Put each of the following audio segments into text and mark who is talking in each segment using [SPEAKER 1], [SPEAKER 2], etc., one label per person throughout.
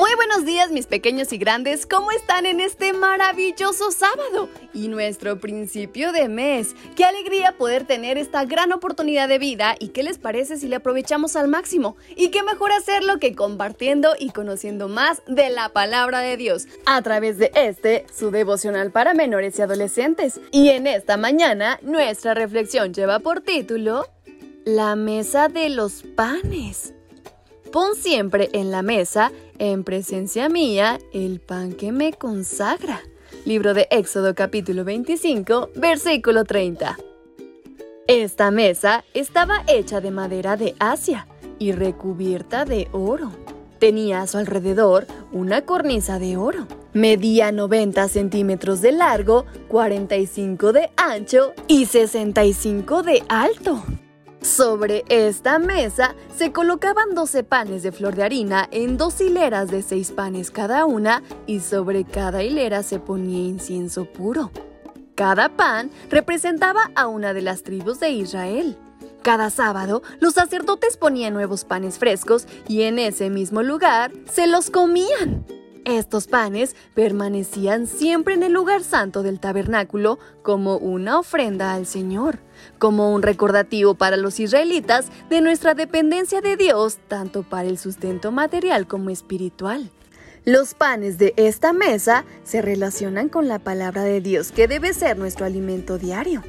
[SPEAKER 1] Muy buenos días mis pequeños y grandes, ¿cómo están en este maravilloso sábado y nuestro principio de mes? Qué alegría poder tener esta gran oportunidad de vida y qué les parece si le aprovechamos al máximo y qué mejor hacerlo que compartiendo y conociendo más de la palabra de Dios a través de este, su devocional para menores y adolescentes. Y en esta mañana nuestra reflexión lleva por título La mesa de los panes. Pon siempre en la mesa, en presencia mía, el pan que me consagra. Libro de Éxodo capítulo 25, versículo 30. Esta mesa estaba hecha de madera de Asia y recubierta de oro. Tenía a su alrededor una cornisa de oro. Medía 90 centímetros de largo, 45 de ancho y 65 de alto. Sobre esta mesa se colocaban 12 panes de flor de harina en dos hileras de seis panes cada una y sobre cada hilera se ponía incienso puro. Cada pan representaba a una de las tribus de Israel. Cada sábado los sacerdotes ponían nuevos panes frescos y en ese mismo lugar se los comían. Estos panes permanecían siempre en el lugar santo del tabernáculo como una ofrenda al Señor, como un recordativo para los israelitas de nuestra dependencia de Dios, tanto para el sustento material como espiritual. Los panes de esta mesa se relacionan con la palabra de Dios que debe ser nuestro alimento diario.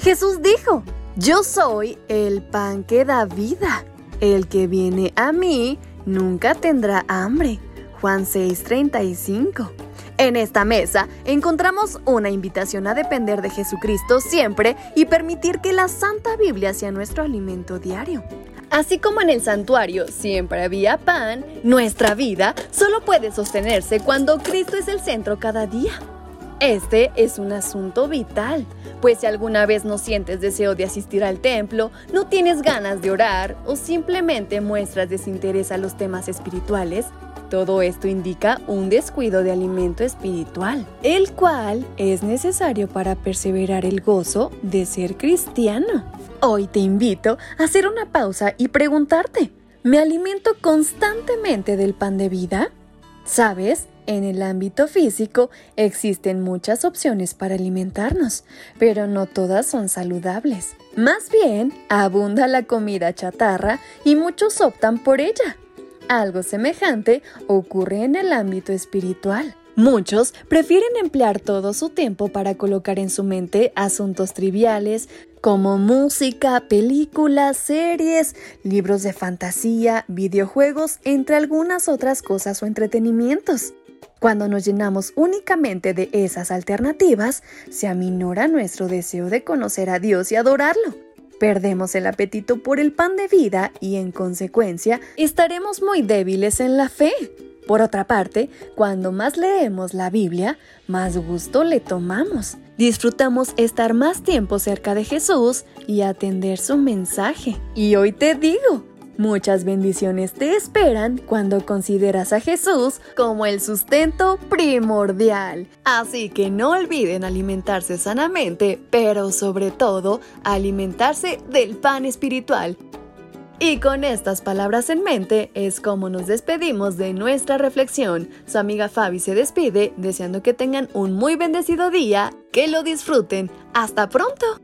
[SPEAKER 1] Jesús dijo, yo soy el pan que da vida. El que viene a mí nunca tendrá hambre. Juan 6:35. En esta mesa encontramos una invitación a depender de Jesucristo siempre y permitir que la Santa Biblia sea nuestro alimento diario. Así como en el santuario siempre había pan, nuestra vida solo puede sostenerse cuando Cristo es el centro cada día. Este es un asunto vital, pues si alguna vez no sientes deseo de asistir al templo, no tienes ganas de orar o simplemente muestras desinterés a los temas espirituales, todo esto indica un descuido de alimento espiritual, el cual es necesario para perseverar el gozo de ser cristiano. Hoy te invito a hacer una pausa y preguntarte, ¿me alimento constantemente del pan de vida? ¿Sabes? En el ámbito físico existen muchas opciones para alimentarnos, pero no todas son saludables. Más bien, abunda la comida chatarra y muchos optan por ella. Algo semejante ocurre en el ámbito espiritual. Muchos prefieren emplear todo su tiempo para colocar en su mente asuntos triviales como música, películas, series, libros de fantasía, videojuegos, entre algunas otras cosas o entretenimientos. Cuando nos llenamos únicamente de esas alternativas, se aminora nuestro deseo de conocer a Dios y adorarlo. Perdemos el apetito por el pan de vida y en consecuencia estaremos muy débiles en la fe. Por otra parte, cuando más leemos la Biblia, más gusto le tomamos. Disfrutamos estar más tiempo cerca de Jesús y atender su mensaje. Y hoy te digo, Muchas bendiciones te esperan cuando consideras a Jesús como el sustento primordial. Así que no olviden alimentarse sanamente, pero sobre todo alimentarse del pan espiritual. Y con estas palabras en mente es como nos despedimos de nuestra reflexión. Su amiga Fabi se despide deseando que tengan un muy bendecido día, que lo disfruten. ¡Hasta pronto!